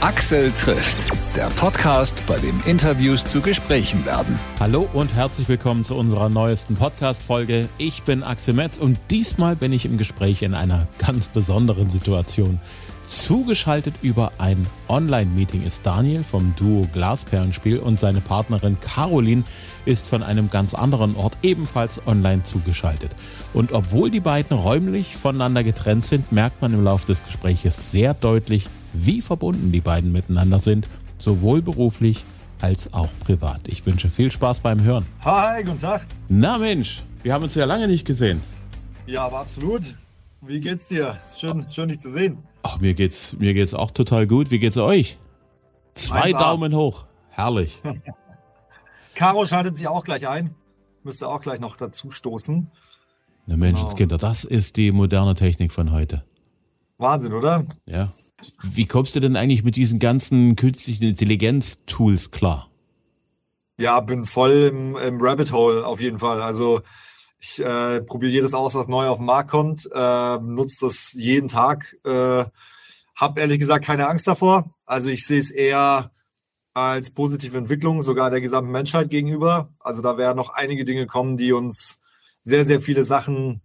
Axel trifft, der Podcast, bei dem Interviews zu Gesprächen werden. Hallo und herzlich willkommen zu unserer neuesten Podcast-Folge. Ich bin Axel Metz und diesmal bin ich im Gespräch in einer ganz besonderen Situation. Zugeschaltet über ein Online-Meeting ist Daniel vom Duo Glasperlenspiel und seine Partnerin Caroline ist von einem ganz anderen Ort ebenfalls online zugeschaltet. Und obwohl die beiden räumlich voneinander getrennt sind, merkt man im Laufe des Gespräches sehr deutlich, wie verbunden die beiden miteinander sind, sowohl beruflich als auch privat. Ich wünsche viel Spaß beim Hören. Hi, guten Tag. Na Mensch, wir haben uns ja lange nicht gesehen. Ja, aber absolut. Wie geht's dir? Schön, schön dich zu sehen. Ach, mir geht's, mir geht's auch total gut. Wie geht's euch? Zwei Einfach. Daumen hoch. Herrlich. Caro schaltet sich auch gleich ein. Müsste auch gleich noch dazu stoßen. Na Menschenskinder, das ist die moderne Technik von heute. Wahnsinn, oder? Ja. Wie kommst du denn eigentlich mit diesen ganzen künstlichen Intelligenz-Tools klar? Ja, bin voll im, im Rabbit Hole auf jeden Fall. Also ich äh, probiere jedes aus, was neu auf den Markt kommt, äh, nutze das jeden Tag. Äh, hab ehrlich gesagt keine Angst davor. Also ich sehe es eher als positive Entwicklung, sogar der gesamten Menschheit gegenüber. Also da werden noch einige Dinge kommen, die uns sehr, sehr viele Sachen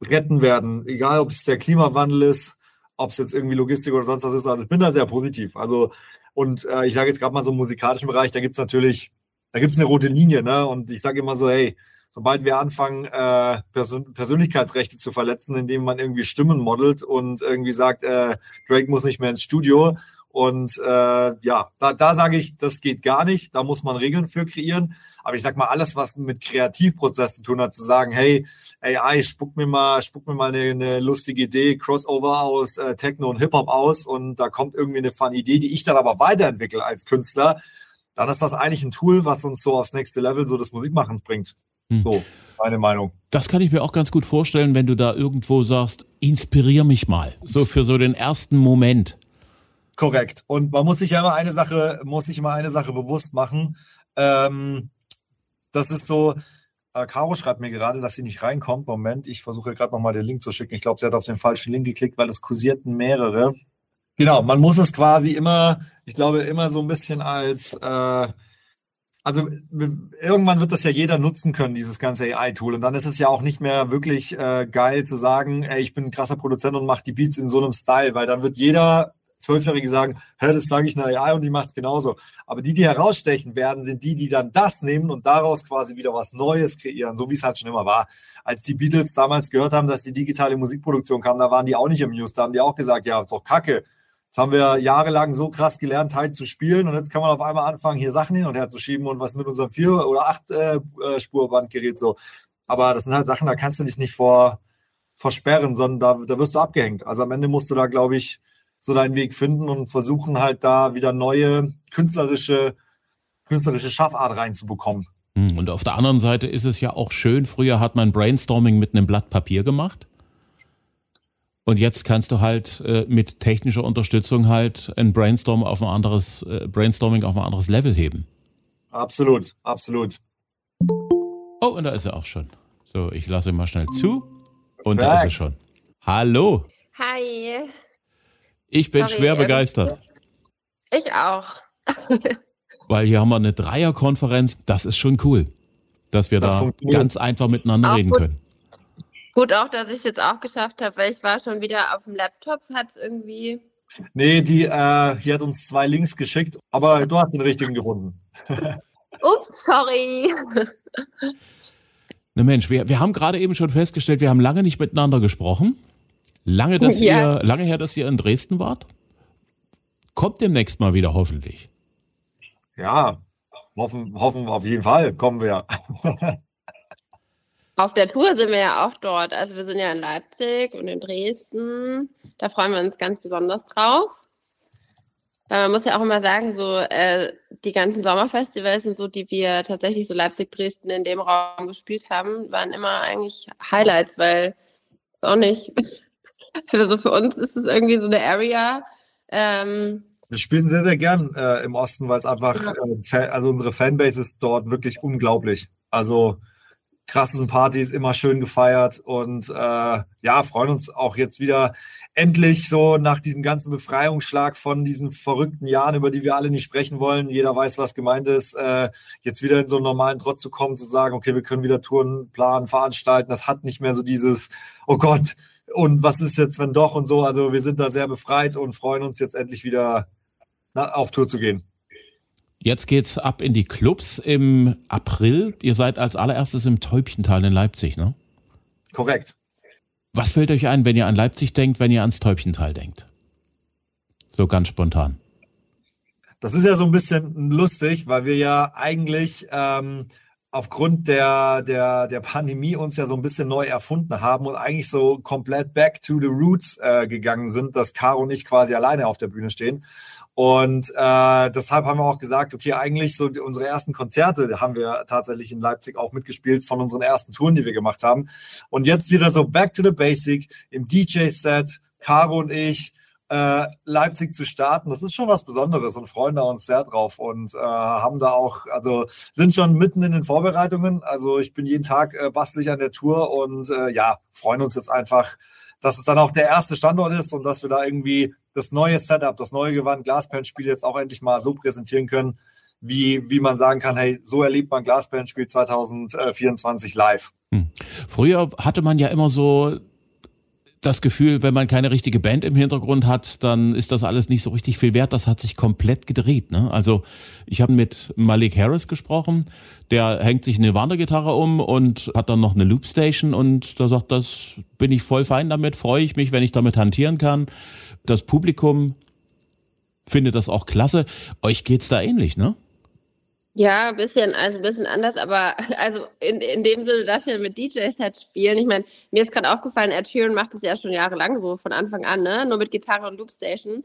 retten werden. Egal, ob es der Klimawandel ist, ob es jetzt irgendwie Logistik oder sonst was ist. Also ich bin da sehr positiv. Also und äh, ich sage jetzt gerade mal so im musikalischen Bereich, da gibt es natürlich, da gibt es eine rote Linie, ne? Und ich sage immer so, hey, sobald wir anfangen, äh, Persön Persönlichkeitsrechte zu verletzen, indem man irgendwie Stimmen modelt und irgendwie sagt, äh, Drake muss nicht mehr ins Studio. Und äh, ja, da, da sage ich, das geht gar nicht. Da muss man Regeln für kreieren. Aber ich sag mal, alles, was mit Kreativprozess zu tun hat, zu sagen, hey, AI, spuck mir mal, spuck mir mal eine, eine lustige Idee, Crossover aus äh, Techno und Hip-Hop aus und da kommt irgendwie eine fun Idee, die ich dann aber weiterentwickle als Künstler, dann ist das eigentlich ein Tool, was uns so aufs nächste Level so des Musikmachens bringt. Hm. So, meine Meinung. Das kann ich mir auch ganz gut vorstellen, wenn du da irgendwo sagst, inspirier mich mal. So für so den ersten Moment. Korrekt. Und man muss sich ja immer eine Sache, muss sich immer eine Sache bewusst machen. Ähm, das ist so, äh, Caro schreibt mir gerade, dass sie nicht reinkommt. Moment, ich versuche gerade nochmal den Link zu schicken. Ich glaube, sie hat auf den falschen Link geklickt, weil es kursierten mehrere. Genau, man muss es quasi immer, ich glaube, immer so ein bisschen als, äh, also irgendwann wird das ja jeder nutzen können, dieses ganze AI-Tool. Und dann ist es ja auch nicht mehr wirklich äh, geil zu sagen, ey, ich bin ein krasser Produzent und mache die Beats in so einem Style, weil dann wird jeder Zwölfjährige sagen, hä, das sage ich einer AI und die macht es genauso. Aber die, die herausstechen werden, sind die, die dann das nehmen und daraus quasi wieder was Neues kreieren, so wie es halt schon immer war. Als die Beatles damals gehört haben, dass die digitale Musikproduktion kam, da waren die auch nicht amused, da haben die auch gesagt, ja, ist doch kacke. Jetzt haben wir jahrelang so krass gelernt, Teil zu spielen und jetzt kann man auf einmal anfangen, hier Sachen hin und her zu schieben und was mit unserem vier- oder acht äh, äh, Spurbandgerät so. Aber das sind halt Sachen, da kannst du dich nicht vor versperren, sondern da, da wirst du abgehängt. Also am Ende musst du da, glaube ich, so deinen Weg finden und versuchen halt da wieder neue künstlerische, künstlerische Schaffart reinzubekommen. Hm, Und auf der anderen Seite ist es ja auch schön, früher hat man Brainstorming mit einem Blatt Papier gemacht. Und jetzt kannst du halt äh, mit technischer Unterstützung halt ein Brainstorm auf ein anderes, äh, Brainstorming auf ein anderes Level heben. Absolut, absolut. Oh, und da ist er auch schon. So, ich lasse ihn mal schnell zu. Und da ist er schon. Hallo, Hi. ich bin Sorry, schwer irgendwie- begeistert, Ich auch. weil hier haben wir eine Dreierkonferenz. Das ist schon cool, dass wir Das da ganz einfach miteinander Auch reden gut. können. Gut auch, dass ich es jetzt auch geschafft habe, weil ich war schon wieder auf dem Laptop, hat es irgendwie. Nee, die, äh, die hat uns zwei Links geschickt, aber du hast den richtigen gefunden. Ups, sorry. Na Mensch, wir, wir haben gerade eben schon festgestellt, wir haben lange nicht miteinander gesprochen. Lange, dass Ja. ihr, lange her, dass ihr in Dresden wart. Kommt demnächst mal wieder, hoffentlich. Ja, hoffen, hoffen wir auf jeden Fall, kommen wir. Auf der Tour sind wir ja auch dort. Also wir sind ja in Leipzig und in Dresden. Da freuen wir uns ganz besonders drauf. Weil man muss ja auch immer sagen, so äh, die ganzen Sommerfestivals und so, die wir tatsächlich so Leipzig, Dresden in dem Raum gespielt haben, waren immer eigentlich Highlights, weil ist auch nicht. Also für uns ist es irgendwie so eine Area. Ähm, Wir spielen sehr, sehr gern äh, im Osten, weil es einfach, Ja. äh, also unsere Fanbase ist dort wirklich unglaublich. Also krassen Partys immer schön gefeiert und äh, ja, freuen uns auch jetzt wieder endlich so nach diesem ganzen Befreiungsschlag von diesen verrückten Jahren, über die wir alle nicht sprechen wollen. Jeder weiß, was gemeint ist, äh, jetzt wieder in so einen normalen Trott zu kommen, zu sagen, okay, wir können wieder Touren planen, veranstalten. Das hat nicht mehr so dieses, oh Gott, und was ist jetzt, wenn doch und so. Also wir sind da sehr befreit und freuen uns jetzt endlich wieder na, auf Tour zu gehen. Jetzt geht's ab in die Clubs im April. Ihr seid als allererstes im Täubchental in Leipzig, ne? Korrekt. Was fällt euch ein, wenn ihr an Leipzig denkt, wenn ihr ans Täubchental denkt? So ganz spontan. Das ist ja so ein bisschen lustig, weil wir ja eigentlich ähm, aufgrund der, der, der Pandemie uns ja so ein bisschen neu erfunden haben und eigentlich so komplett back to the roots äh, gegangen sind, dass Caro und ich quasi alleine auf der Bühne stehen. Und äh, deshalb haben wir auch gesagt, okay, eigentlich so die, unsere ersten Konzerte haben wir tatsächlich in Leipzig auch mitgespielt von unseren ersten Touren, die wir gemacht haben. Und jetzt wieder so back to the basic im DJ-Set, Caro und ich, äh, Leipzig zu starten, das ist schon was Besonderes und freuen da uns sehr drauf und äh, haben da auch, also sind schon mitten in den Vorbereitungen. Also ich bin jeden Tag äh, bastelig an der Tour und äh, ja, freuen uns jetzt einfach, dass es dann auch der erste Standort ist und dass wir da irgendwie das neue Setup, das neue Gewand Glasband-Spiel jetzt auch endlich mal so präsentieren können, wie, wie man sagen kann, hey, so erlebt man Glasband-Spiel 2024 live. Hm. Früher hatte man ja immer so das Gefühl, wenn man keine richtige Band im Hintergrund hat, dann ist das alles nicht so richtig viel wert. Das hat sich komplett gedreht. Ne? Also ich habe mit Malik Harris gesprochen, der hängt sich eine Wandergitarre um und hat dann noch eine Loopstation und da sagt, das bin ich voll fein damit, freue ich mich, wenn ich damit hantieren kann. Das Publikum findet das auch klasse. Euch geht's da ähnlich, ne? Ja, ein bisschen, also ein bisschen anders, aber also in, in dem Sinne, dass wir mit DJ-Sets spielen. Ich meine, mir ist gerade aufgefallen, Ed Sheeran macht das ja schon jahrelang so von Anfang an, ne? Nur mit Gitarre und Loopstation.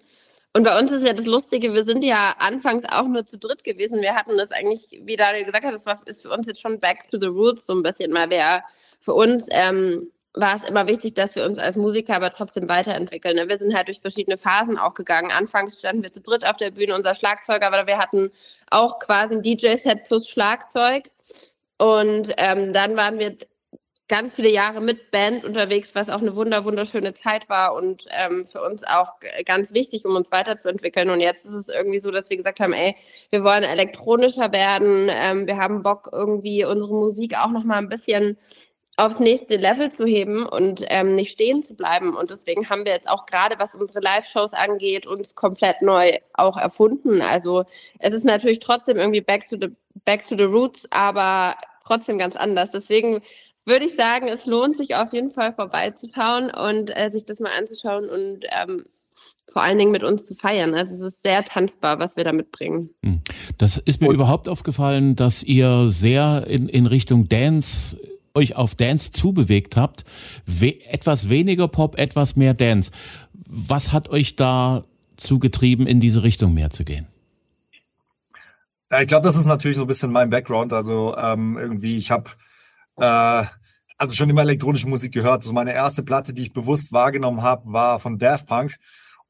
Und bei uns ist ja das Lustige, wir sind ja anfangs auch nur zu dritt gewesen. Wir hatten das eigentlich, wie Daniel gesagt hat, das war, ist für uns jetzt schon back to the roots so ein bisschen mal. Wer für uns ähm, war es immer wichtig, dass wir uns als Musiker aber trotzdem weiterentwickeln. Ne? Wir sind halt durch verschiedene Phasen auch gegangen. Anfangs standen wir zu dritt auf der Bühne, unser Schlagzeuger, aber wir hatten auch quasi ein DJ-Set plus Schlagzeug. Und ähm, dann waren wir ganz viele Jahre mit Band unterwegs, was auch eine wunder wunderschöne Zeit war und ähm, für uns auch ganz wichtig, um uns weiterzuentwickeln. Und jetzt ist es irgendwie so, dass wir gesagt haben, ey, wir wollen elektronischer werden, ähm, wir haben Bock irgendwie unsere Musik auch noch mal ein bisschen aufs nächste Level zu heben und ähm, nicht stehen zu bleiben. Und deswegen haben wir jetzt auch gerade, was unsere Live-Shows angeht, uns komplett neu auch erfunden. Also es ist natürlich trotzdem irgendwie back to the, back to the roots, aber trotzdem ganz anders. Deswegen würde ich sagen, es lohnt sich auf jeden Fall vorbeizuschauen und äh, sich das mal anzuschauen und ähm, vor allen Dingen mit uns zu feiern. Also es ist sehr tanzbar, was wir da mitbringen. Hm. Das ist mir und überhaupt aufgefallen, dass ihr sehr in, in Richtung Dance euch auf Dance zubewegt habt. We etwas weniger Pop, etwas mehr Dance. Was hat euch da zugetrieben, in diese Richtung mehr zu gehen? Ja, ich glaube, das ist natürlich so ein bisschen mein Background. Also ähm, irgendwie, ich habe äh, also schon immer elektronische Musik gehört. Also meine erste Platte, die ich bewusst wahrgenommen habe, war von Daft Punk.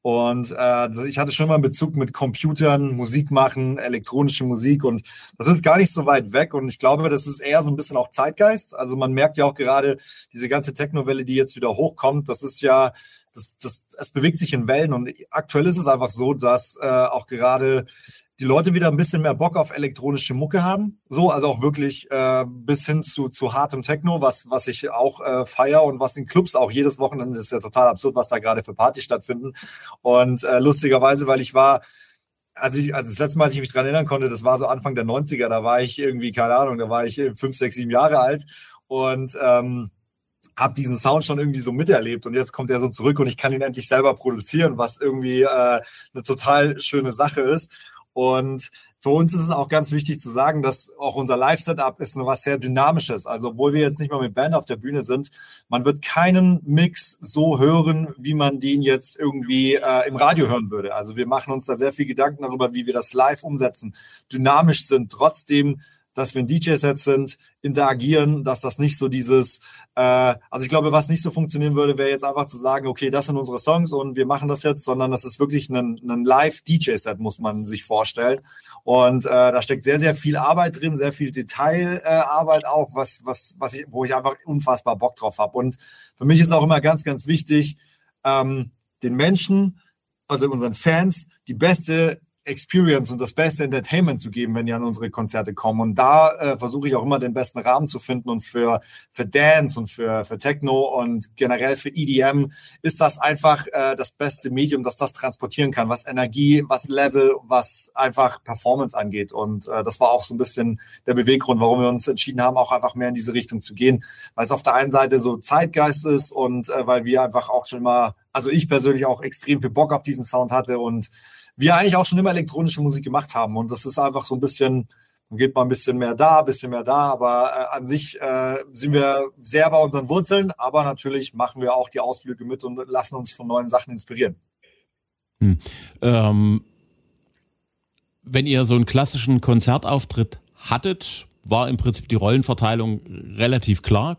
Und äh, ich hatte schon mal einen Bezug mit Computern, Musik machen, elektronische Musik und das ist gar nicht so weit weg. Und ich glaube, das ist eher so ein bisschen auch Zeitgeist. Also man merkt ja auch gerade diese ganze Technowelle, die jetzt wieder hochkommt, das ist ja, das, das, es bewegt sich in Wellen und aktuell ist es einfach so, dass äh, auch gerade die Leute wieder ein bisschen mehr Bock auf elektronische Mucke haben. So, also auch wirklich äh, bis hin zu, zu hartem Techno, was, was ich auch äh, feier und was in Clubs auch jedes Wochenende ist ja total absurd, was da gerade für Partys stattfinden. Und äh, lustigerweise, weil ich war, also, ich, also das letzte Mal, als ich mich dran erinnern konnte, das war so Anfang der 90er, da war ich irgendwie, keine Ahnung, da war ich fünf, sechs, sieben Jahre alt und ähm, habe diesen Sound schon irgendwie so miterlebt und jetzt kommt er so zurück und ich kann ihn endlich selber produzieren, was irgendwie äh, eine total schöne Sache ist. Und für uns ist es auch ganz wichtig zu sagen, dass auch unser Live-Setup ist was sehr Dynamisches. Also, obwohl wir jetzt nicht mal mit Band auf der Bühne sind, man wird keinen Mix so hören, wie man den jetzt irgendwie äh, im Radio hören würde. Also, wir machen uns da sehr viel Gedanken darüber, wie wir das live umsetzen, dynamisch sind, trotzdem dass wir ein DJ-Set sind, interagieren, dass das nicht so dieses, äh, also ich glaube, was nicht so funktionieren würde, wäre jetzt einfach zu sagen, okay, das sind unsere Songs und wir machen das jetzt, sondern das ist wirklich ein, ein Live-DJ-Set, muss man sich vorstellen. Und äh, da steckt sehr, sehr viel Arbeit drin, sehr viel Detailarbeit äh, auch, was, was, was ich, wo ich einfach unfassbar Bock drauf habe. Und für mich ist auch immer ganz, ganz wichtig, ähm, den Menschen, also unseren Fans, die beste Experience und das beste Entertainment zu geben, wenn die an unsere Konzerte kommen. Und da äh, versuche ich auch immer den besten Rahmen zu finden. Und für, für Dance und für, für Techno und generell für EDM ist das einfach äh, das beste Medium, das das transportieren kann, was Energie, was Level, was einfach Performance angeht. Und äh, das war auch so ein bisschen der Beweggrund, warum wir uns entschieden haben, auch einfach mehr in diese Richtung zu gehen. Weil es auf der einen Seite so Zeitgeist ist und äh, weil wir einfach auch schon mal, also ich persönlich auch extrem viel Bock auf diesen Sound hatte und wir eigentlich auch schon immer elektronische Musik gemacht haben. Und das ist einfach so ein bisschen, dann geht mal ein bisschen mehr da, ein bisschen mehr da. Aber äh, an sich äh, sind wir sehr bei unseren Wurzeln, aber natürlich machen wir auch die Ausflüge mit und lassen uns von neuen Sachen inspirieren. Hm. Ähm, wenn ihr so einen klassischen Konzertauftritt hattet, war im Prinzip die Rollenverteilung relativ klar.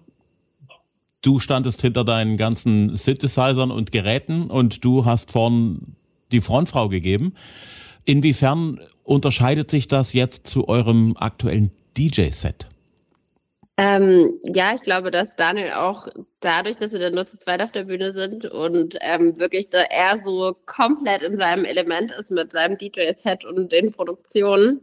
Du standest hinter deinen ganzen Synthesizern und Geräten und du hast vorn die Frontfrau gegeben. Inwiefern unterscheidet sich das jetzt zu eurem aktuellen DJ-Set? Ähm, ja, ich glaube, dass Daniel auch dadurch, dass wir dann nur zu zweit auf der Bühne sind und ähm, wirklich da er so komplett in seinem Element ist mit seinem DJ-Set und den Produktionen,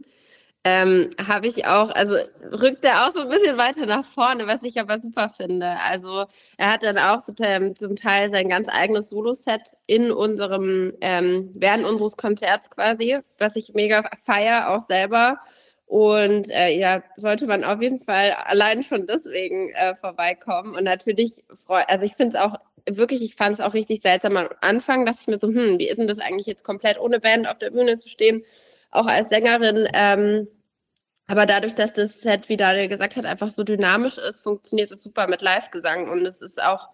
ähm, habe ich auch, also rückt er auch so ein bisschen weiter nach vorne, was ich aber super finde. Also er hat dann auch so, ähm, zum Teil sein ganz eigenes Solo-Set in unserem, ähm, während unseres Konzerts quasi, was ich mega feier, auch selber. Und äh, ja, sollte man auf jeden Fall allein schon deswegen äh, vorbeikommen. Und natürlich, also ich finde es auch wirklich, ich fand es auch richtig seltsam am Anfang, dachte ich mir so, hm, wie ist denn das eigentlich jetzt komplett ohne Band auf der Bühne zu stehen? Auch als Sängerin, ähm, aber dadurch, dass das Set, wie Daniel gesagt hat, einfach so dynamisch ist, funktioniert es super mit Live-Gesang. Und es ist auch,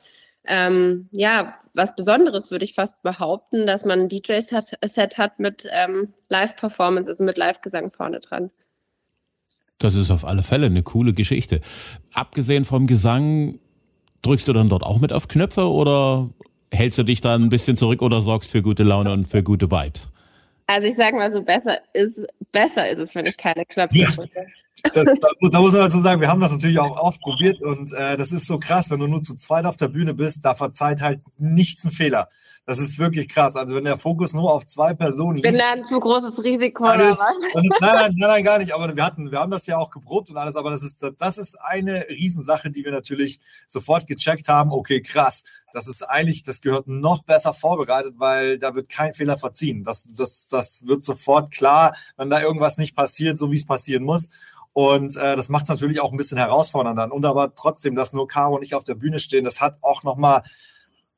ähm, ja, was Besonderes, würde ich fast behaupten, dass man ein DJ-Set hat mit ähm, Live-Performance, also mit Live-Gesang vorne dran. Das ist auf alle Fälle eine coole Geschichte. Abgesehen vom Gesang, drückst du dann dort auch mit auf Knöpfe oder hältst du dich da ein bisschen zurück oder sorgst für gute Laune und für gute Vibes? Also ich sage mal so, besser ist, besser ist es, wenn ich keine Knöpfe ja. drücke. Das, da muss man dazu sagen, wir haben das natürlich auch ausprobiert und äh, das ist so krass, wenn du nur zu zweit auf der Bühne bist, da verzeiht halt nichts einen Fehler. Das ist wirklich krass. Also wenn der Fokus nur auf zwei Personen liegt. Bin da ein zu großes Risiko oder was? nein, nein, nein, gar nicht. Aber wir hatten, wir haben das ja auch geprobt und alles. Aber das ist, das ist eine Riesensache, die wir natürlich sofort gecheckt haben. Okay, krass. Das ist eigentlich, das gehört noch besser vorbereitet, weil da wird kein Fehler verziehen. Das, das, das wird sofort klar, wenn da irgendwas nicht passiert, so wie es passieren muss. Und äh, das macht es natürlich auch ein bisschen herausfordernder. Und aber trotzdem, dass nur Caro und ich auf der Bühne stehen, das hat auch nochmal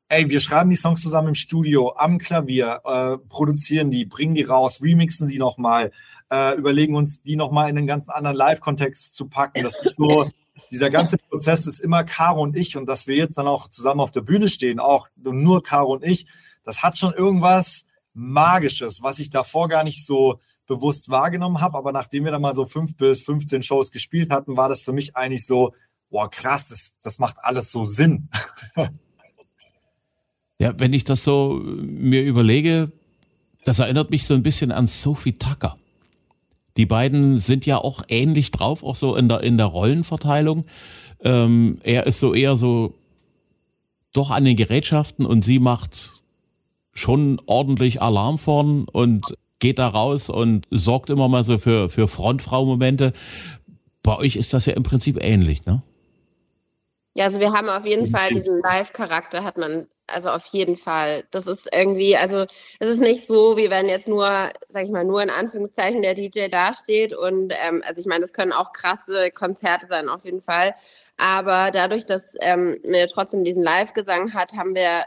ey, wir schreiben die Songs zusammen im Studio, am Klavier, äh, produzieren die, bringen die raus, remixen sie nochmal, äh, überlegen uns, die nochmal in einen ganz anderen Live-Kontext zu packen. Das ist so, dieser ganze Prozess ist immer Caro und ich und dass wir jetzt dann auch zusammen auf der Bühne stehen, auch nur Caro und ich, das hat schon irgendwas Magisches, was ich davor gar nicht so bewusst wahrgenommen habe. Aber nachdem wir dann mal so fünf bis 15 Shows gespielt hatten, war das für mich eigentlich so, boah, krass, das, das macht alles so Sinn. Ja, wenn ich das so mir überlege, das erinnert mich so ein bisschen an Sophie Tucker. Die beiden sind ja auch ähnlich drauf, auch so in der, in der Rollenverteilung. Ähm, er ist so eher so doch an den Gerätschaften und sie macht schon ordentlich Alarm vorn und geht da raus und sorgt immer mal so für, für Frontfrau-Momente. Bei euch ist das ja im Prinzip ähnlich, ne? Ja, also wir haben auf jeden Fall diesen Live-Charakter, hat man also auf jeden Fall. Das ist irgendwie, also es ist nicht so, wie wenn jetzt nur, sag ich mal, nur in Anführungszeichen der DJ dasteht. Und ähm, also ich meine, das können auch krasse Konzerte sein, auf jeden Fall. Aber dadurch, dass ähm, wir trotzdem diesen Live-Gesang hat, haben wir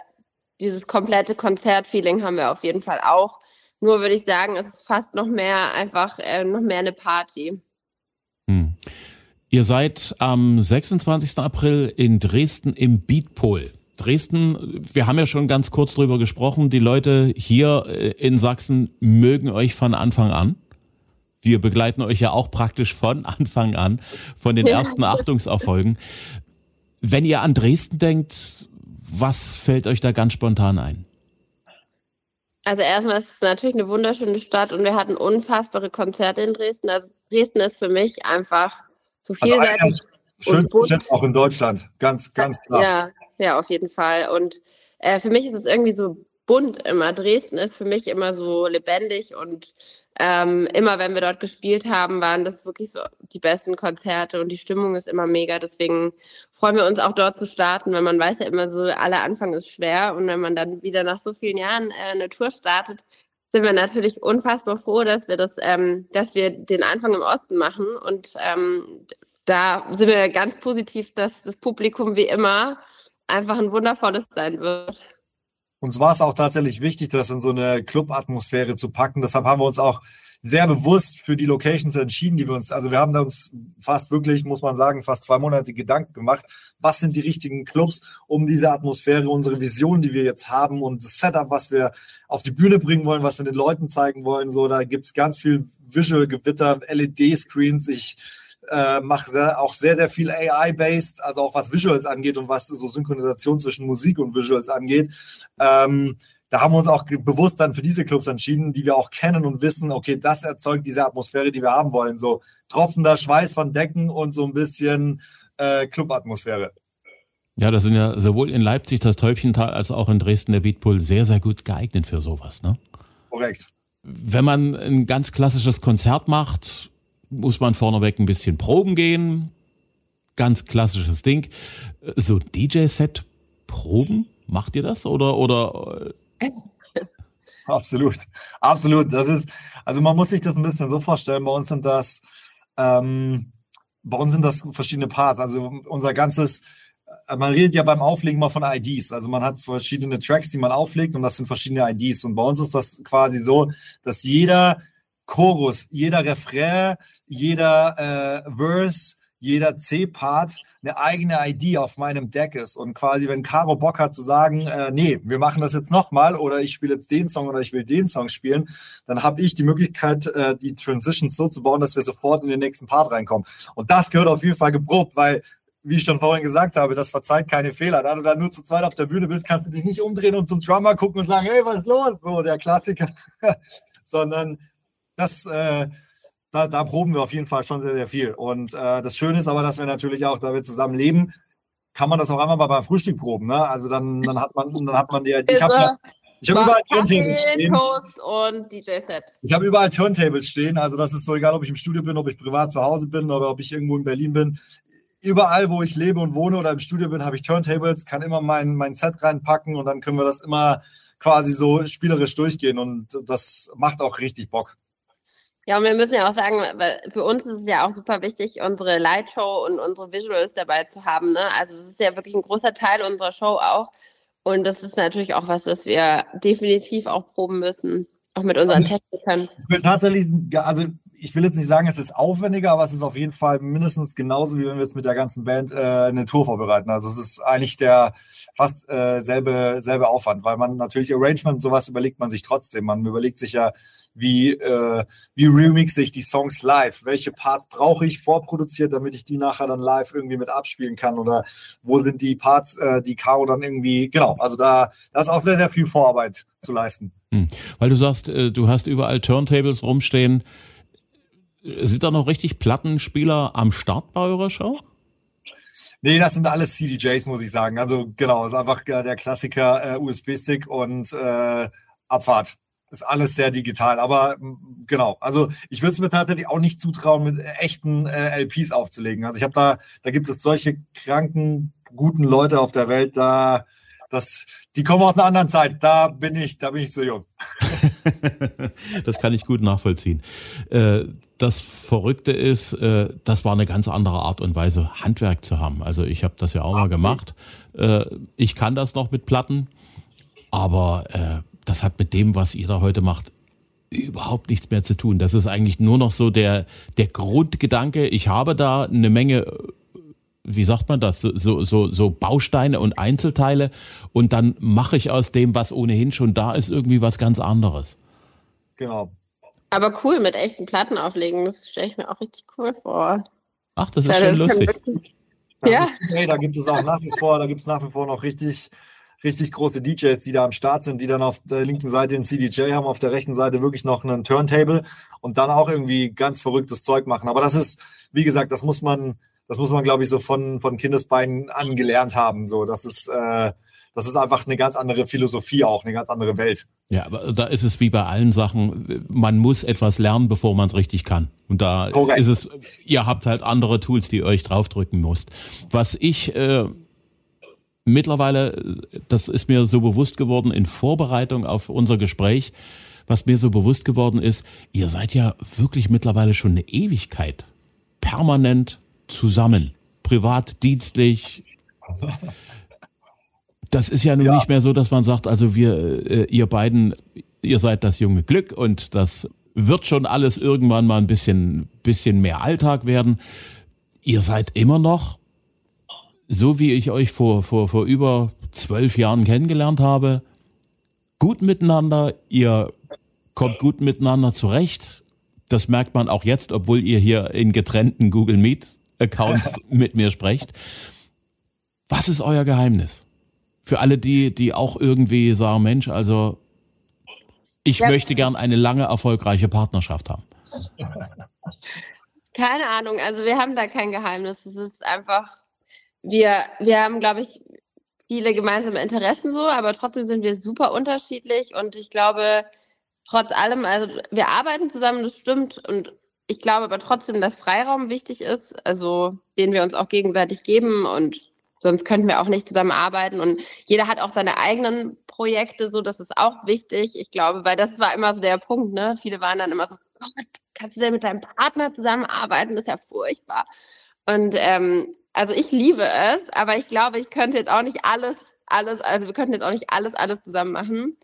dieses komplette Konzert-Feeling haben wir auf jeden Fall auch. Nur würde ich sagen, es ist fast noch mehr einfach äh, noch mehr eine Party. Hm. Ihr seid am 26. April in Dresden im Beatpol. Dresden, wir haben ja schon ganz kurz drüber gesprochen, die Leute hier äh, in Sachsen mögen euch von Anfang an. Wir begleiten euch ja auch praktisch von Anfang an, von den ersten Achtungserfolgen. Wenn ihr an Dresden denkt, was fällt euch da ganz spontan ein? Also erstmal ist es natürlich eine wunderschöne Stadt und wir hatten unfassbare Konzerte in Dresden. Also Dresden ist für mich einfach so Also vielseitig. eines schönsten Städte auch in Deutschland. Ganz, ganz klar. Ja, ja, auf jeden Fall. Und äh, für mich ist es irgendwie so bunt immer. Dresden ist für mich immer so lebendig und ähm, immer wenn wir dort gespielt haben, waren das wirklich so die besten Konzerte und die Stimmung ist immer mega. Deswegen freuen wir uns auch dort zu starten, weil man weiß ja immer so, aller Anfang ist schwer und wenn man dann wieder nach so vielen Jahren äh, eine Tour startet, sind wir natürlich unfassbar froh, dass wir das, ähm, dass wir den Anfang im Osten machen und ähm, da sind wir ganz positiv, dass das Publikum wie immer einfach ein wundervolles sein wird. Uns war es auch tatsächlich wichtig, das in so eine Club-Atmosphäre zu packen. Deshalb haben wir uns auch sehr bewusst für die Locations entschieden, die wir uns, also wir haben da uns fast wirklich, muss man sagen, fast zwei Monate Gedanken gemacht, was sind die richtigen Clubs, um diese Atmosphäre, unsere Vision, die wir jetzt haben und das Setup, was wir auf die Bühne bringen wollen, was wir den Leuten zeigen wollen. So, da gibt's ganz viel Visual-Gewitter, LED-Screens. Ich äh, mache auch sehr, sehr viel AI-based, also auch was Visuals angeht und was so Synchronisation zwischen Musik und Visuals angeht. Ähm, da haben wir uns auch bewusst dann für diese Clubs entschieden, die wir auch kennen und wissen, okay, das erzeugt diese Atmosphäre, die wir haben wollen. So tropfender Schweiß von Decken und so ein bisschen äh, Club-Atmosphäre. Ja, das sind ja sowohl in Leipzig das Täubchental als auch in Dresden der Beatpool sehr, sehr gut geeignet für sowas. Ne? Korrekt. Wenn man ein ganz klassisches Konzert macht, muss man vorneweg ein bisschen proben gehen. Ganz klassisches Ding. So DJ-Set proben, macht ihr das? Oder, oder äh, Absolut, absolut. Das ist, also man muss sich das ein bisschen so vorstellen. Bei uns sind das, ähm, bei uns sind das verschiedene Parts. Also unser ganzes, äh, man redet ja beim Auflegen mal von IDs. Also man hat verschiedene Tracks, die man auflegt und das sind verschiedene IDs. Und bei uns ist das quasi so, dass jeder Chorus, jeder Refrain, jeder äh, Verse, jeder C-Part eine eigene ID auf meinem Deck ist. Und quasi, wenn Caro Bock hat zu sagen, äh, nee, wir machen das jetzt nochmal oder ich spiele jetzt den Song oder ich will den Song spielen, dann habe ich die Möglichkeit, äh, die Transitions so zu bauen, dass wir sofort in den nächsten Part reinkommen. Und das gehört auf jeden Fall geprobt, weil wie ich schon vorhin gesagt habe, das verzeiht keine Fehler. Da du dann nur zu zweit auf der Bühne bist, kannst du dich nicht umdrehen und zum Drummer gucken und sagen, hey, was ist los? So, der Klassiker. Sondern das, äh, da, da proben wir auf jeden Fall schon sehr, sehr viel. Und äh, das Schöne ist aber, dass wir natürlich auch, da wir zusammen leben, kann man das auch einmal mal beim Frühstück proben. Ne? Also dann, dann hat man, dann hat man die. Ich habe ja, ich hab überall Turntables stehen. Toast und DJ-Set. Ich habe überall Turntables stehen. Also das ist so egal, ob ich im Studio bin, ob ich privat zu Hause bin oder ob ich irgendwo in Berlin bin. Überall, wo ich lebe und wohne oder im Studio bin, habe ich Turntables, kann immer mein, mein Set reinpacken und dann können wir das immer quasi so spielerisch durchgehen und das macht auch richtig Bock. Ja, und wir müssen ja auch sagen, für uns ist es ja auch super wichtig, unsere Lightshow und unsere Visuals dabei zu haben. Ne? Also es ist ja wirklich ein großer Teil unserer Show auch. Und das ist natürlich auch was, was wir definitiv auch proben müssen, auch mit unseren Also- Technikern. Ich will tatsächlich, also ich will jetzt nicht sagen, es ist aufwendiger, aber es ist auf jeden Fall mindestens genauso, wie wenn wir jetzt mit der ganzen Band äh, eine Tour vorbereiten. Also es ist eigentlich der fast äh, selbe, selbe Aufwand, weil man natürlich Arrangement, sowas überlegt man sich trotzdem. Man überlegt sich ja, wie, äh, wie remixe ich die Songs live? Welche Parts brauche ich vorproduziert, damit ich die nachher dann live irgendwie mit abspielen kann? Oder wo sind die Parts, äh, die Caro dann irgendwie, genau, also da, da ist auch sehr, sehr viel Vorarbeit zu leisten. weil du sagst, äh, du hast überall Turntables rumstehen. Sind da noch richtig Plattenspieler am Start bei eurer Show? Nee, das sind alles CDJs, muss ich sagen. Also genau, ist einfach der Klassiker äh, USB-Stick und äh, Abfahrt. Ist alles sehr digital, aber genau. Also ich würde es mir tatsächlich auch nicht zutrauen, mit äh, echten äh, LPs aufzulegen. Also ich habe da, da gibt es solche kranken, guten Leute auf der Welt, da das, die kommen aus einer anderen Zeit. Da bin ich, da bin ich zu jung. das kann ich gut nachvollziehen. Äh, Das Verrückte ist, äh, das war eine ganz andere Art und Weise, Handwerk zu haben. Also ich habe das ja auch mal gemacht. Äh, Ich kann das noch mit Platten, aber das hat mit dem, was ihr da heute macht, überhaupt nichts mehr zu tun. Das ist eigentlich nur noch so der, der Grundgedanke, ich habe da eine Menge, wie sagt man das, so, so, so Bausteine und Einzelteile und dann mache ich aus dem, was ohnehin schon da ist, irgendwie was ganz anderes. Genau. Aber cool, mit echten Platten auflegen, das stelle ich mir auch richtig cool vor. Ach, das ist ja, schon das lustig. ja. Ist, hey, da gibt es auch nach wie vor, da gibt es nach wie vor noch richtig, richtig große DJs, die da am Start sind, die dann auf der linken Seite den CDJ haben, auf der rechten Seite wirklich noch einen Turntable und dann auch irgendwie ganz verrücktes Zeug machen. Aber das ist, wie gesagt, das muss man, das muss man, glaube ich, so von, von Kindesbeinen angelernt haben. So, das ist, äh, das ist einfach eine ganz andere Philosophie auch, eine ganz andere Welt. Ja, aber da ist es wie bei allen Sachen, man muss etwas lernen, bevor man es richtig kann. Und da Correct. ist es, ihr habt halt andere Tools, die ihr euch draufdrücken müsst. Was ich äh, mittlerweile, das ist mir so bewusst geworden in Vorbereitung auf unser Gespräch, was mir so bewusst geworden ist, ihr seid ja wirklich mittlerweile schon eine Ewigkeit permanent zusammen. Privat, dienstlich. Das ist ja nun ja. nicht mehr so, dass man sagt, also wir, äh, ihr beiden, ihr seid das junge Glück und das wird schon alles irgendwann mal ein bisschen, bisschen mehr Alltag werden. Ihr seid immer noch, so wie ich euch vor, vor, vor über zwölf Jahren kennengelernt habe, gut miteinander. Ihr kommt gut miteinander zurecht. Das merkt man auch jetzt, obwohl ihr hier in getrennten Google Meet Accounts mit mir sprecht. Was ist euer Geheimnis? Für alle die, die auch irgendwie sagen, Mensch, also ich ja. möchte gern eine lange erfolgreiche Partnerschaft haben. Keine Ahnung, also wir haben da kein Geheimnis. Es ist einfach, wir, wir haben, glaube ich, viele gemeinsame Interessen so, aber trotzdem sind wir super unterschiedlich und ich glaube, trotz allem, also wir arbeiten zusammen, das stimmt und ich glaube aber trotzdem, dass Freiraum wichtig ist, also den wir uns auch gegenseitig geben und sonst könnten wir auch nicht zusammenarbeiten und jeder hat auch seine eigenen Projekte, so das ist auch wichtig. Ich glaube, weil das war immer so der Punkt, ne? Viele waren dann immer so, oh, kannst du denn mit deinem Partner zusammenarbeiten? Das ist ja furchtbar. Und ähm, also ich liebe es, aber ich glaube, ich könnte jetzt auch nicht alles, alles, also wir könnten jetzt auch nicht alles, alles zusammen machen.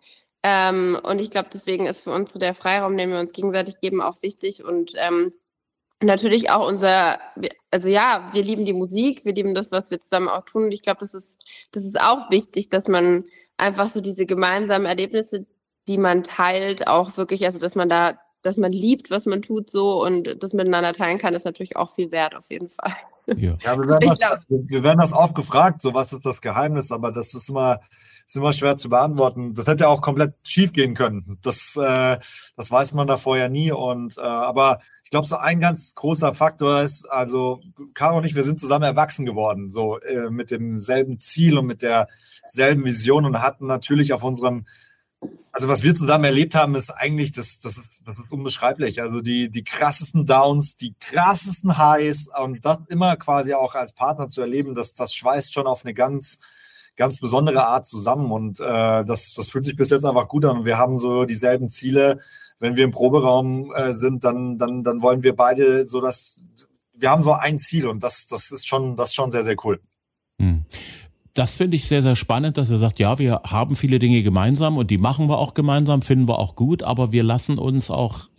Ähm, und ich glaube, deswegen ist für uns so der Freiraum, den wir uns gegenseitig geben, auch wichtig. Und ähm, natürlich auch unser, also ja, wir lieben die Musik, wir lieben das, was wir zusammen auch tun. Und ich glaube, das ist, das ist auch wichtig, dass man einfach so diese gemeinsamen Erlebnisse, die man teilt, auch wirklich, also dass man da, dass man liebt, was man tut so und das miteinander teilen kann, ist natürlich auch viel wert auf jeden Fall. Ja, ja wir, werden das, wir, werden das, auch gefragt, so was ist das Geheimnis, aber das ist immer, ist immer schwer zu beantworten. Das hätte ja auch komplett schief gehen können. Das, äh, das weiß man da vorher nie. Und äh, aber ich glaube, so ein ganz großer Faktor ist, also Caro und ich, wir sind zusammen erwachsen geworden, so äh, mit demselben Ziel und mit derselben Vision und hatten natürlich auf unserem also was wir zusammen erlebt haben, ist eigentlich, das, das, ist, das ist unbeschreiblich. Also die, die krassesten Downs, die krassesten Highs und das immer quasi auch als Partner zu erleben, das, das schweißt schon auf eine ganz, ganz besondere Art zusammen und äh, das, das fühlt sich bis jetzt einfach gut an und wir haben so dieselben Ziele. Wenn wir im Proberaum äh, sind, dann, dann, dann wollen wir beide so dass wir haben so ein Ziel und das, das ist schon, das ist schon sehr, sehr cool. Hm. Das finde ich sehr, sehr spannend, dass er sagt, ja, wir haben viele Dinge gemeinsam und die machen wir auch gemeinsam, finden wir auch gut, aber wir lassen uns auch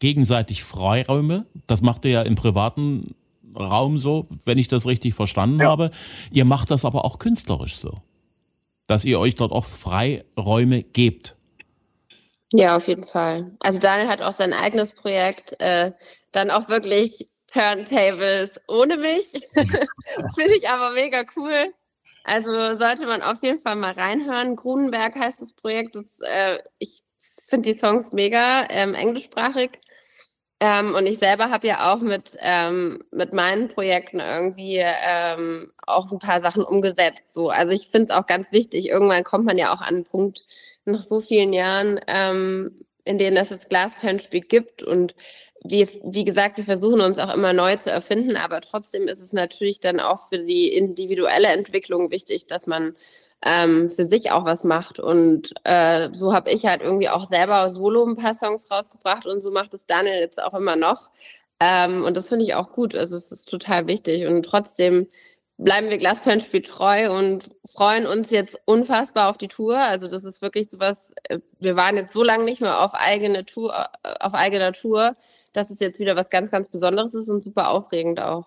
gegenseitig Freiräume. Das macht ihr ja im privaten Raum so, wenn ich das richtig verstanden ja. habe. Ihr macht das aber auch künstlerisch so, dass ihr euch dort auch Freiräume gebt. Ja, auf jeden Fall. Also Daniel hat auch sein eigenes Projekt, äh, dann auch wirklich Turntables ohne mich. Finde ich aber mega cool. Also sollte man auf jeden Fall mal reinhören. Grunenberg heißt das Projekt. Das, äh, ich finde die Songs mega ähm, englischsprachig. Ähm, und ich selber habe ja auch mit, ähm, mit meinen Projekten irgendwie ähm, auch ein paar Sachen umgesetzt. So. Also ich finde es auch ganz wichtig. Irgendwann kommt man ja auch an einen Punkt nach so vielen Jahren, ähm, in denen es das Glaspenspiel gibt. Und wir, wie gesagt, wir versuchen uns auch immer neu zu erfinden, aber trotzdem ist es natürlich dann auch für die individuelle Entwicklung wichtig, dass man ähm, für sich auch was macht. Und äh, so habe ich halt irgendwie auch selber solo ein paar Songs rausgebracht und so macht es Daniel jetzt auch immer noch. Ähm, und das finde ich auch gut. Also es ist total wichtig. Und trotzdem bleiben wir Glasperlenspiel treu und freuen uns jetzt unfassbar auf die Tour. Also das ist wirklich sowas, äh, wir waren jetzt so lange nicht mehr auf eigene Tour, äh, auf eigener Tour, dass es jetzt wieder was ganz, ganz Besonderes ist und super aufregend auch.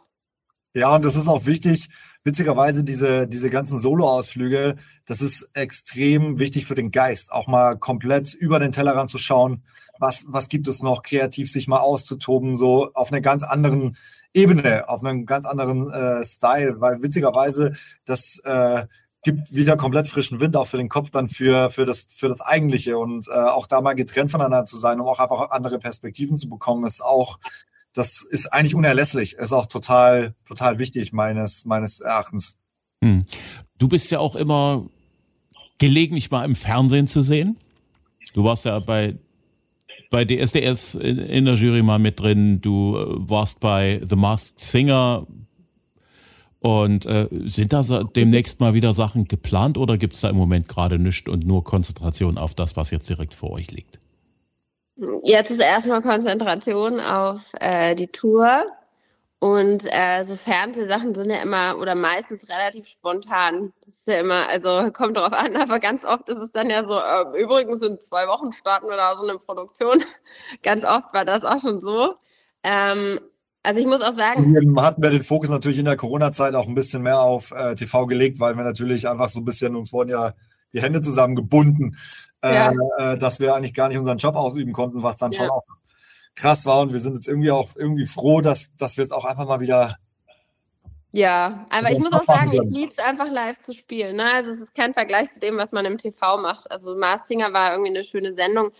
Ja, und das ist auch wichtig, witzigerweise diese, diese ganzen Solo-Ausflüge, das ist extrem wichtig für den Geist, auch mal komplett über den Tellerrand zu schauen, was, was gibt es noch, kreativ sich mal auszutoben, so auf einer ganz anderen Ebene, auf einem ganz anderen äh, Style, weil witzigerweise das äh, gibt wieder komplett frischen Wind auch für den Kopf dann für, für, das, für das Eigentliche. Und äh, auch da mal getrennt voneinander zu sein, um auch einfach andere Perspektiven zu bekommen, ist auch, das ist eigentlich unerlässlich, ist auch total, total wichtig meines, meines Erachtens. Hm. Du bist ja auch immer gelegentlich mal im Fernsehen zu sehen. Du warst ja bei bei DSDS in, in der Jury mal mit drin. Du äh, warst bei The Masked Singer. Und äh, sind da demnächst mal wieder Sachen geplant oder gibt es da im Moment gerade nichts und nur Konzentration auf das, was jetzt direkt vor euch liegt? Jetzt ist erstmal Konzentration auf äh, die Tour. Und äh, so Fernsehsachen sind ja immer oder meistens relativ spontan. Das ist ja immer, also kommt drauf an, aber ganz oft ist es dann ja so, äh, übrigens in zwei Wochen starten wir da so eine Produktion. ganz oft war das auch schon so. Ähm, also ich muss auch sagen. Wir hatten wir den Fokus natürlich in der Corona-Zeit auch ein bisschen mehr auf äh, TV gelegt, weil wir natürlich einfach so ein bisschen, uns wurden ja die Hände zusammengebunden, äh, ja. äh, dass wir eigentlich gar nicht unseren Job ausüben konnten, was dann ja. schon auch krass war. Und wir sind jetzt irgendwie auch irgendwie froh, dass, dass wir jetzt auch einfach mal wieder. Ja, aber ich muss auch sagen, ich liebe es einfach live zu spielen. Ne? Also es ist kein Vergleich zu dem, was man im TV macht. Also Marstinger war irgendwie eine schöne Sendung,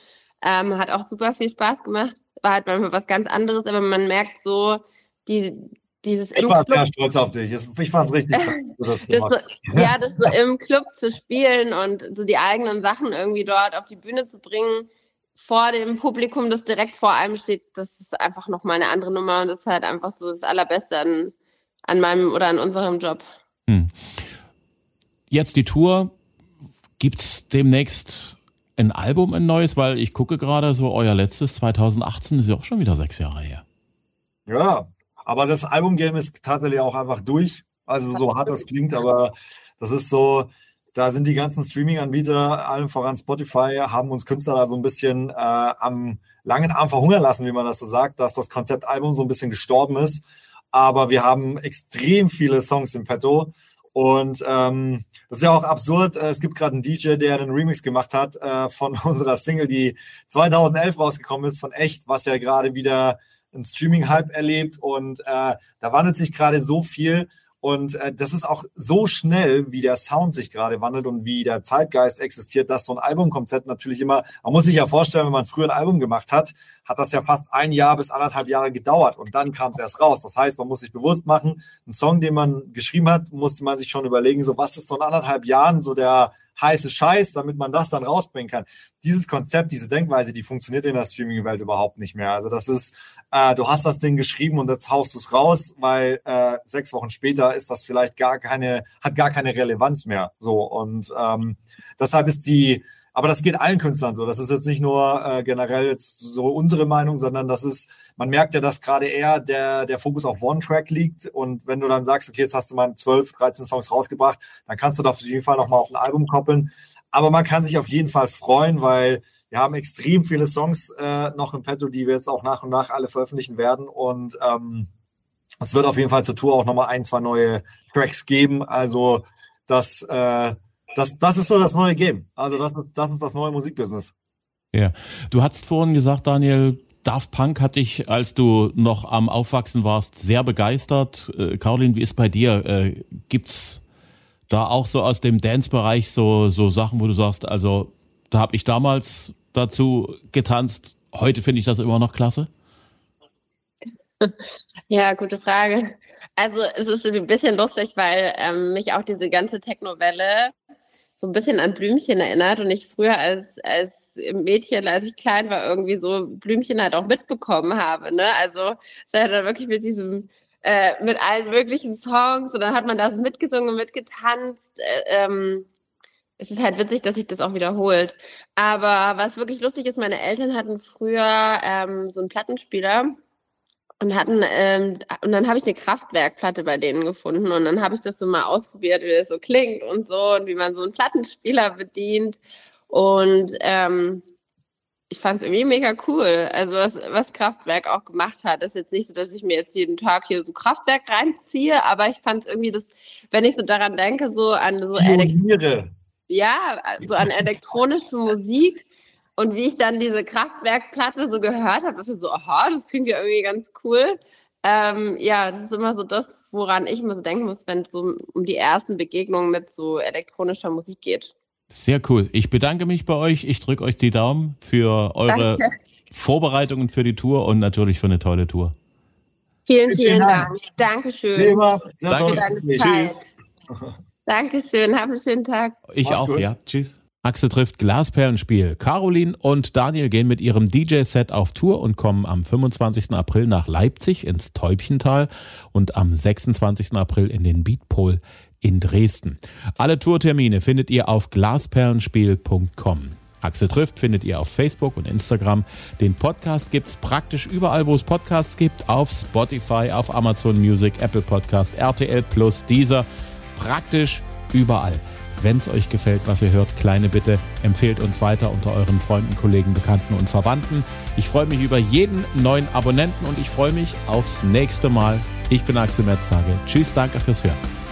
ähm, hat auch super viel Spaß gemacht. War halt manchmal was ganz anderes, aber man merkt so, die, dieses ich war sehr stolz auf dich. Ich fand es richtig krass, das so, Ja, das so im Club zu spielen und so die eigenen Sachen irgendwie dort auf die Bühne zu bringen vor dem Publikum, das direkt vor einem steht, das ist einfach nochmal eine andere Nummer und das ist halt einfach so das Allerbeste an, an meinem oder an unserem Job. Hm. Jetzt die Tour. Gibt es demnächst ein Album, ein neues? Weil ich gucke gerade so, euer letztes 2018 ist ja auch schon wieder sechs Jahre her. Ja, aber das Album-Game ist tatsächlich auch einfach durch. Also so hart das klingt, aber das ist so, da sind die ganzen Streaming-Anbieter, allen voran Spotify, haben uns Künstler da so ein bisschen äh, am langen Arm verhungern lassen, wie man das so sagt, dass das Konzeptalbum so ein bisschen gestorben ist. Aber wir haben extrem viele Songs im Petto. Und ähm, das ist ja auch absurd. Es gibt gerade einen DJ, der einen Remix gemacht hat äh, von unserer Single, die 2011 rausgekommen ist, von Echt, was ja gerade wieder einen Streaming-Hype erlebt. Und äh, da wandelt sich gerade so viel. Und äh, das ist auch so schnell, wie der Sound sich gerade wandelt und wie der Zeitgeist existiert, dass so ein Albumkonzept natürlich immer, man muss sich ja vorstellen, wenn man früher ein Album gemacht hat, hat das ja fast ein Jahr bis anderthalb Jahre gedauert und dann kam es erst raus. Das heißt, man muss sich bewusst machen, ein Song, den man geschrieben hat, musste man sich schon überlegen, so was ist so in anderthalb Jahren so der heiße Scheiß, damit man das dann rausbringen kann. Dieses Konzept, diese Denkweise, die funktioniert in der Streaming-Welt überhaupt nicht mehr. Also das ist, äh, du hast das Ding geschrieben und jetzt haust du es raus, weil äh, sechs Wochen später ist das vielleicht gar keine, hat gar keine Relevanz mehr. So und ähm, deshalb ist die, aber das geht allen Künstlern so. Das ist jetzt nicht nur äh, generell jetzt so unsere Meinung, sondern das ist, man merkt ja, dass gerade eher der, der Fokus auf One-Track liegt. Und wenn du dann sagst, okay, jetzt hast du mal 12, 13 Songs rausgebracht, dann kannst du doch auf jeden Fall nochmal auf ein Album koppeln. Aber man kann sich auf jeden Fall freuen, weil wir haben extrem viele Songs äh, noch im Petto, die wir jetzt auch nach und nach alle veröffentlichen werden. Und ähm, es wird auf jeden Fall zur Tour auch nochmal ein, zwei neue Tracks geben. Also das, äh, das, das ist so das neue Game. Also das, das ist das neue Musikbusiness. Ja, du hast vorhin gesagt, Daniel, Daft Punk hat dich, als du noch am Aufwachsen warst, sehr begeistert. Äh, Caroline, wie ist bei dir? Äh, gibt's da auch so aus dem Dance-Bereich so, so Sachen, wo du sagst, also da habe ich damals dazu getanzt. Heute finde ich das immer noch klasse. Ja, gute Frage. Also es ist ein bisschen lustig, weil ähm, mich auch diese ganze Techno-Welle so ein bisschen an Blümchen erinnert und ich früher als, als Mädchen, als ich klein war, irgendwie so Blümchen halt auch mitbekommen habe. Ne? Also es ja dann wirklich mit diesem, äh, mit allen möglichen Songs und dann hat man das mitgesungen und mitgetanzt. Äh, ähm, es ist halt witzig, dass sich das auch wiederholt. Aber was wirklich lustig ist, meine Eltern hatten früher ähm, so einen Plattenspieler und hatten, ähm, und dann habe ich eine Kraftwerkplatte bei denen gefunden und dann habe ich das so mal ausprobiert, wie das so klingt und so und wie man so einen Plattenspieler bedient. Und ähm, ich fand es irgendwie mega cool. Also was, was Kraftwerk auch gemacht hat, ist jetzt nicht so, dass ich mir jetzt jeden Tag hier so Kraftwerk reinziehe, aber ich fand es irgendwie das, wenn ich so daran denke, so an so Pioniere. ja, so an elektronische Musik und wie ich dann diese Kraftwerkplatte so gehört habe, dachte ich so, aha, das klingt ja irgendwie ganz cool. Ähm, ja, das ist immer so das, woran ich immer so denken muss, wenn es so um die ersten Begegnungen mit so elektronischer Musik geht. Sehr cool. Ich bedanke mich bei euch. Ich drücke euch die Daumen für eure Danke. Vorbereitungen für die Tour und natürlich für eine tolle Tour. Vielen, Vielen Dank. Dank. Dankeschön Thema. Sehr Danke. Gespräch. Zeit. Dankeschön. Hab einen schönen Tag. Ich Mach's auch, gut. ja. Tschüss. Axel trifft Glasperlenspiel. Caroline und Daniel gehen mit ihrem DJ-Set auf Tour und kommen am 25. April nach Leipzig ins Täubchental und am 26. April in den Beatpol in Dresden. Alle Tourtermine findet ihr auf glasperlenspiel.com. Axel trifft findet ihr auf Facebook und Instagram. Den Podcast gibt's praktisch überall, wo es Podcasts gibt. Auf Spotify, auf Amazon Music, Apple Podcast, RTL Plus, Deezer. Praktisch überall. Wenn es euch gefällt, was ihr hört, kleine Bitte, empfehlt uns weiter unter euren Freunden, Kollegen, Bekannten und Verwandten. Ich freue mich über jeden neuen Abonnenten und ich freue mich aufs nächste Mal. Ich bin Axel Metz, Tschüss, danke fürs Hören.